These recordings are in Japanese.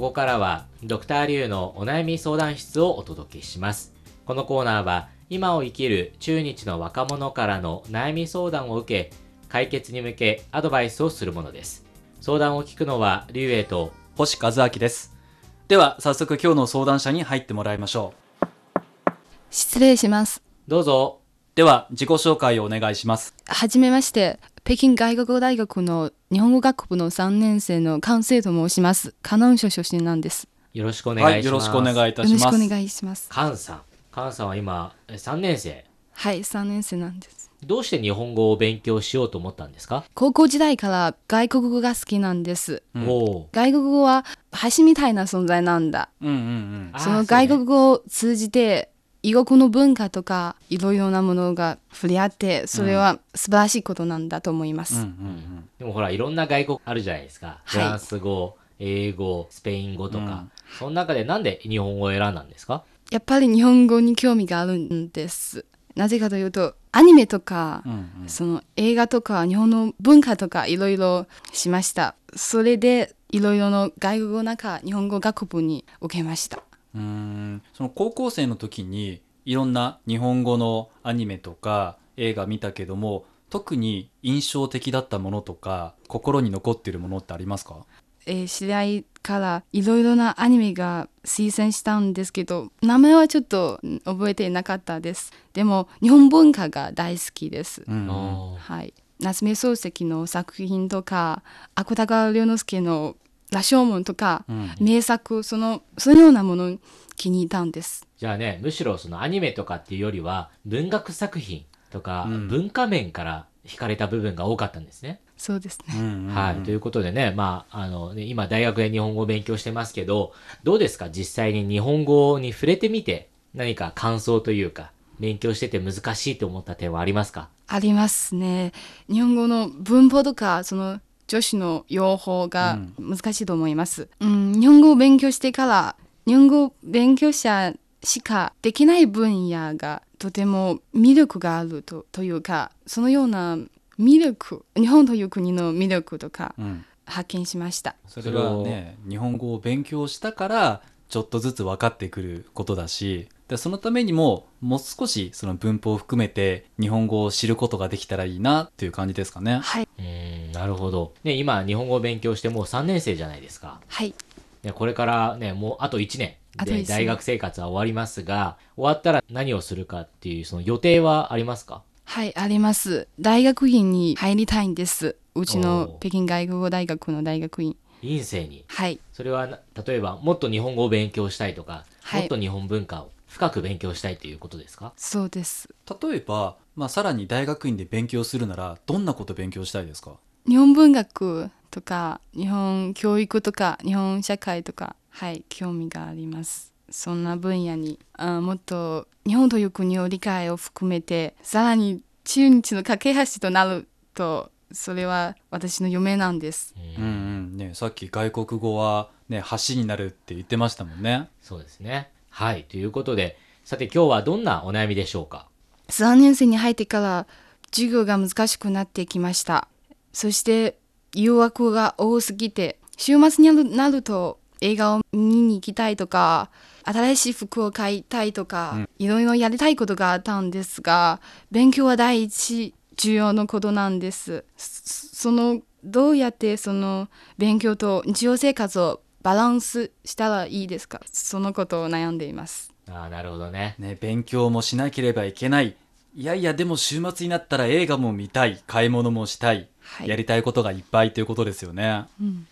ここからはドクターリュウのお悩み相談室をお届けします。このコーナーは今を生きる中日の若者からの悩み相談を受け、解決に向けアドバイスをするものです。相談を聞くのはリュウエイと星和明です。では、早速今日の相談者に入ってもらいましょ失礼します。どうぞ。う。では、自己紹介をお願いします。はじめまして、北京外国語大学の日本語学部の3年生の関西と申します。河南省出身なんです。よろしくお願いします。はい、よろしくお願いいたよろしくおします。願いします。カンさん。カンさんは今3年生。はい、3年生なんです。どうして日本語を勉強しようと思ったんですか、高校時代から外国語が好きなんです。うんおお。外国語は橋みたいな存在なんだ。うんうんうん。その外国語を通じて、異国の文化とかいろいろなものが触れ合って、それは素晴らしいことなんだと思います。うんうんでもほら、いろんな外国あるじゃないですか。フランス語、英語、スペイン語とか。うんその中でなんで日本語を選んだんですか？やっぱり日本語に興味があるんです。なぜかというと、アニメとか、うん。うんうんその映画とか日本の文化とかいろいろしました。それでいろいろの外国語なんか日本語学部に受けました。うーんその高校生の時にいろんな日本語のアニメとか映画見たけども特に印象的だったものとか心に残っているものってありますか？えー知り合いからいろいろなアニメが推薦したんですけど名前はちょっとうん覚えていなかったです。でも日本文化が大好きです。うんはい。夏目漱石の作品とか芥川龍之介の羅生門とか、うん名作そのそのようなものに気に入ったんです。じゃあね、むしろそのアニメとかっていうよりは、文学作品とか、うん文化面から惹かれた部分が多かったんですね。そうですね。うんうんうんはい。ということでね、まあ、あのね、今大学で日本語を勉強してますけど、どうですか？実際に日本語に触れてみて、何か感想というか、勉強してて難しいと思った点はありますか？ありますね。日本語の文法とかその助詞の用法が難しいと思います。うん、日本語を勉強してから日本語勉強者しかできない分野がとても魅力があるとというかそのような魅力日本という国の魅力とかうん発見しました。そそれはね日本語を勉強したからちょっとずつ分かってくることだしでそのためにももう少しその文法を含めて日本語を知ることができたらいいなっていう感じですかね。はい、うーん、なるほど。ね、今日本語を勉強してもう3年生じゃないですか。はい、ね、これからね、もうあと1年あと一年で大学生活は終わりますが、終わったら何をするかっていうその予定はありますか？はい、あります。大学院に入りたいんです。うちおのー北京外国語大学の大学院。院生に。はい、それはな、例えばもっと日本語を勉強したいとか、はいもっと日本文化を深く勉強したいということですか？そうです。例えば、まあ、さらに大学院で勉強するならどんなこと勉強したいですか？日本文学とか日本教育とか日本社会とかはい興味がありますそんな分野にあもっと日本という国を理解を含めてさらに中日の架け橋となるとそれは私の夢なんですうんうんね、さっき外国語は、ね、橋になるって言ってましたもんね。そうですね。はい。ということで、さて今日はどんなお悩みでしょうか？3年生に入ってから授業が難しくなってきましたそして誘惑が多すぎて週末になるなると映画を見に行きたいとか新しい服を買いたいとか、いろいろやりたいことがあったんですが勉強は第一重要のことなんですそそのどうやってその勉強と日常生活をバランスしたらいいですか？そのことを悩んでいますああ、なるほどね。ね、勉強もしなければいけない。いやいや、でも週末になったら映画も見たい。買い物もしたい。はいやりたいことがいっぱいということですよね。うん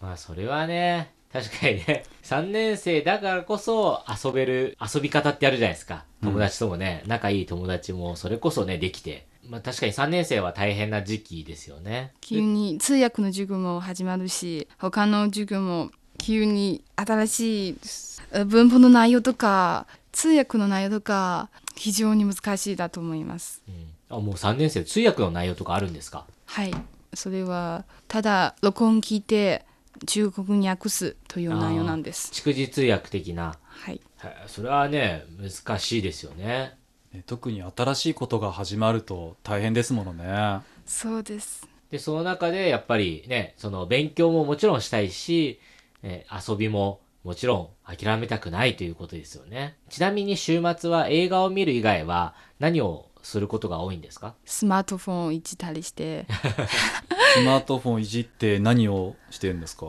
まあそれはね、確かにね、3年生だからこそ遊べる遊び方ってあるじゃないですか。友達ともね、仲いい友達もそれこそね、できて。まあ確かに3年生は大変な時期ですよね。急に通訳の授業も始まるし他の授業も急に新しいえ文法の内容とか通訳の内容とか非常に難しいだと思いますうん。あ、もう3年生、通訳の内容とかあるんですか？はいそれはただ録音聞いて中国語に訳すという内容なんです蓄字通訳的な。はいはいそれはね、難しいですよね。ね特に新しいことが始まると大変ですものね。そうですで、その中でやっぱりね、その勉強ももちろんしたいし、えね、遊びももちろん諦めたくないということですよね。ちなみに週末は映画を見る以外は何をすることが多いんですか？スマートフォンをいじったりしてスマートフォンいじって何をしてるんですか？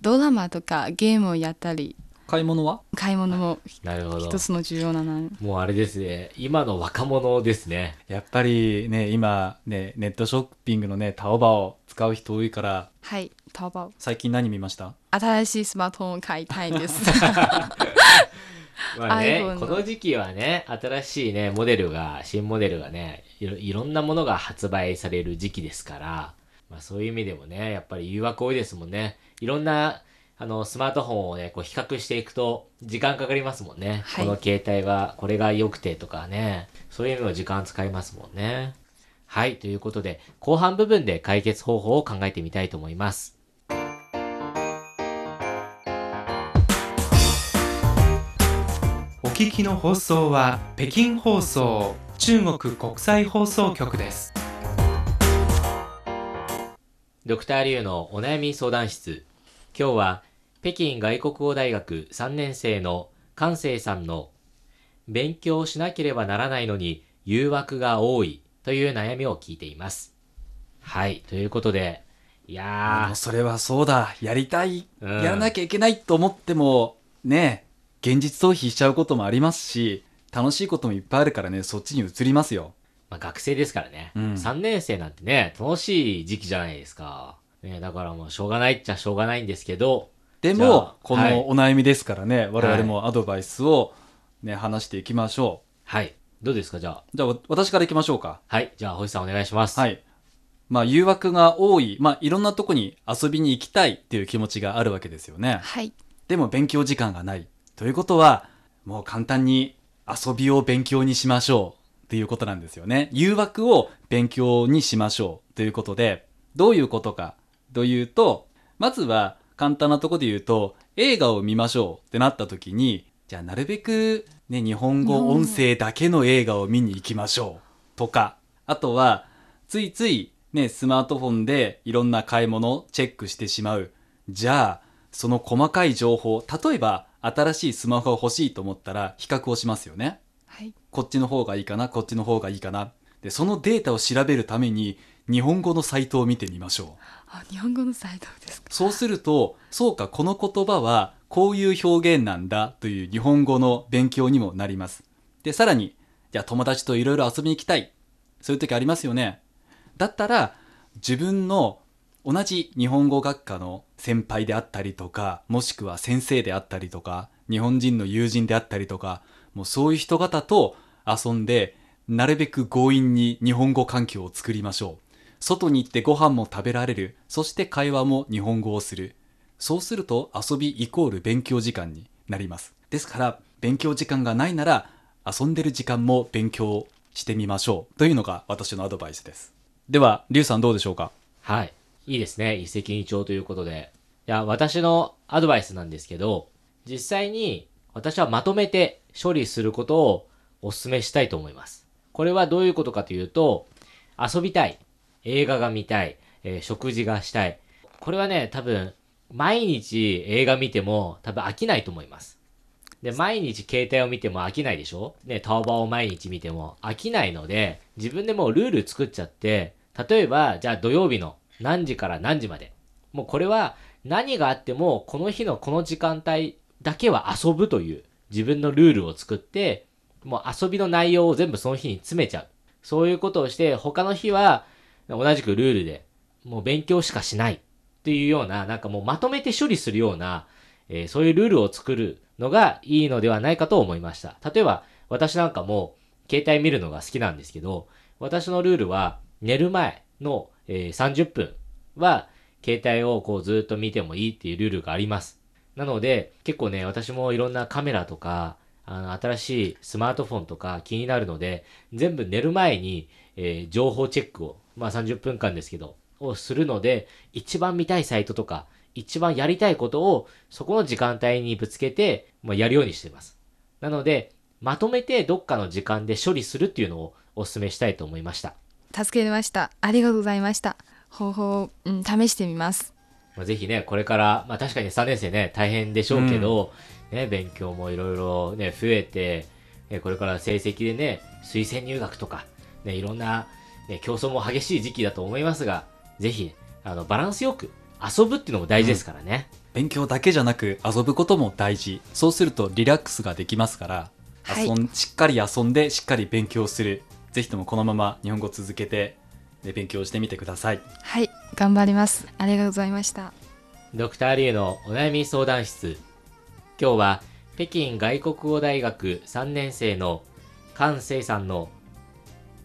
ドラマとかゲームをやったり買い物は？買い物もなるほど一。つの重要なのもうあれですね。今の若者ですね。やっぱりね今ねネットショッピングのねタオバを使う人多いからはい淘宝最近何見ました？新しいスマートフォンを買いたいんです まあねこの時期はね、新しいね、モデルが、新モデルがね、いろいろんなものが発売される時期ですから、まあそういう意味でもね、やっぱり誘惑多いですもんね。いろんな、あの、スマートフォンをね、こう比較していくと、時間かかりますもんね。はいこの携帯は、これが良くてとかね、そういうのも時間使いますもんね。はい、ということで、後半部分で解決方法を考えてみたいと思います。聞きの放送は北京放送中国国際放送局ですドクターリュウのお悩み相談室。今日は北京外国語大学3年生の関西さんの勉強しなければならないのに誘惑が多いという悩みを聞いています。はい。ということで、いもやうそれはそうだやりたい、うんやらなきゃいけないと思ってもね現実逃避しちゃうこともありますし楽しいこともいっぱいあるからねそっちに移りますよー、まあ、学生ですからね、うん3年生なんてね、楽しい時期じゃないですか。ね、だからもうしょうがないっちゃしょうがないんですけど、でもあこはいのお悩みですからね、我々もアドバイスをね話していきましょはい。どうですかじゃあ。うじゃあわ私からいきましょうかはい。じゃあ、星さんお願いします。はいまあ誘惑が多いまあいろんなとこに遊びに行きたいっていう気持ちがあるわけですよねはいでも勉強時間がない。ということは、もう簡単に遊びを勉強にしましょうっていうことなんですよね。誘惑を勉強にしましょうということで、どういうことかというと、まずは簡単なとこで言うと、映画を見ましょうってなった時に、じゃあなるべくね、日本語音声だけの映画を見に行きましょうとか、あとは、ついついね、スマートフォンでいろんな買い物をチェックしてしまう。じゃあ、その細かい情報、例えば新しいスマホが欲しいと思ったら比較をしますよね。はいこっちの方がいいかな、こっちの方がいいかな。で、そのデータを調べるために日本語のサイトを見てみましょう。あ日本語のサイトですか？そうすると、そうか、この言葉はこういう表現なんだという日本語の勉強にもなります。で、さらに、じゃあ友達といろいろ遊びに行きたい。そういう時ありますよね。だったら、自分の同じ日本語学科の先輩であったりとか、もしくは先生であったりとか、日本人の友人であったりとか、もうそういう人方と遊んで、なるべく強引に日本語環境を作りましょう。外に行ってご飯も食べられる。そして会話も日本語をする。そうすると遊びイコール勉強時間になります。ですから、勉強時間がないなら、遊んでる時間も勉強してみましょう。というのが私のアドバイスです。では、リュウさんどうでしょうか？はい。いいですね。一石二鳥ということで。いや、私のアドバイスなんですけど、実際に私はまとめて処理することをお勧めしたいと思います。これはどういうことかというと、遊びたい、映画が見たい、えー食事がしたい。これはね、多分、毎日映画見ても多分飽きないと思います。で、毎日携帯を見ても飽きないでしょ？ね、タオバを毎日見ても飽きないので、自分でもうルール作っちゃって、例えば、じゃあ土曜日の何時から何時まで。もうこれは何があっても、この日のこの時間帯だけは遊ぶという自分のルールを作って、もう遊びの内容を全部その日に詰めちゃう。そういうことをして、他の日は同じくルールで、もう勉強しかしないっていうような、なんかもうまとめて処理するような、えーそういうルールを作るのがいいのではないかと思いました。例えば、私なんかも携帯見るのが好きなんですけど、私のルールは寝る前の、えー30分は携帯をこうずっと見てもいいっていうルールがあります。なので、結構ね、私もいろんなカメラとか、あの、新しいスマートフォンとか気になるので、全部寝る前に、えー情報チェックを、まあ30分間ですけど、をするので、一番見たいサイトとか、一番やりたいことを、そこの時間帯にぶつけて、まあ、やるようにしています。なので、まとめてどっかの時間で処理するっていうのをお勧めしたいと思いました。助けました。ありがとうございました。方法を、うん、試してみます。まあ、ぜひね、これから、まあ確かに3年生ね、大変でしょうけど、ね、勉強もいろいろね、増えて、ねこれから成績でね、推薦入学とか、ね、いろんな、ね、競争も激しい時期だと思いますが、ぜひ、あの、バランスよく遊ぶっていうのも大事ですからね。勉強だけじゃなく遊ぶことも大事。そうするとリラックスができますから、はい。遊んしっかり遊んでしっかり勉強するぜひともこのまま日本語を続けてで勉強してみてくださいはい、頑張ります。ありがとうございました。ドクターリュウのお悩み相談室。今日は北京外国語大学3年生の関聖さんの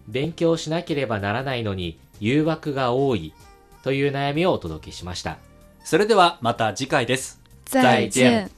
勉強しなければならないのに誘惑が多いという悩みをお届けしました。それではまた次回です再见。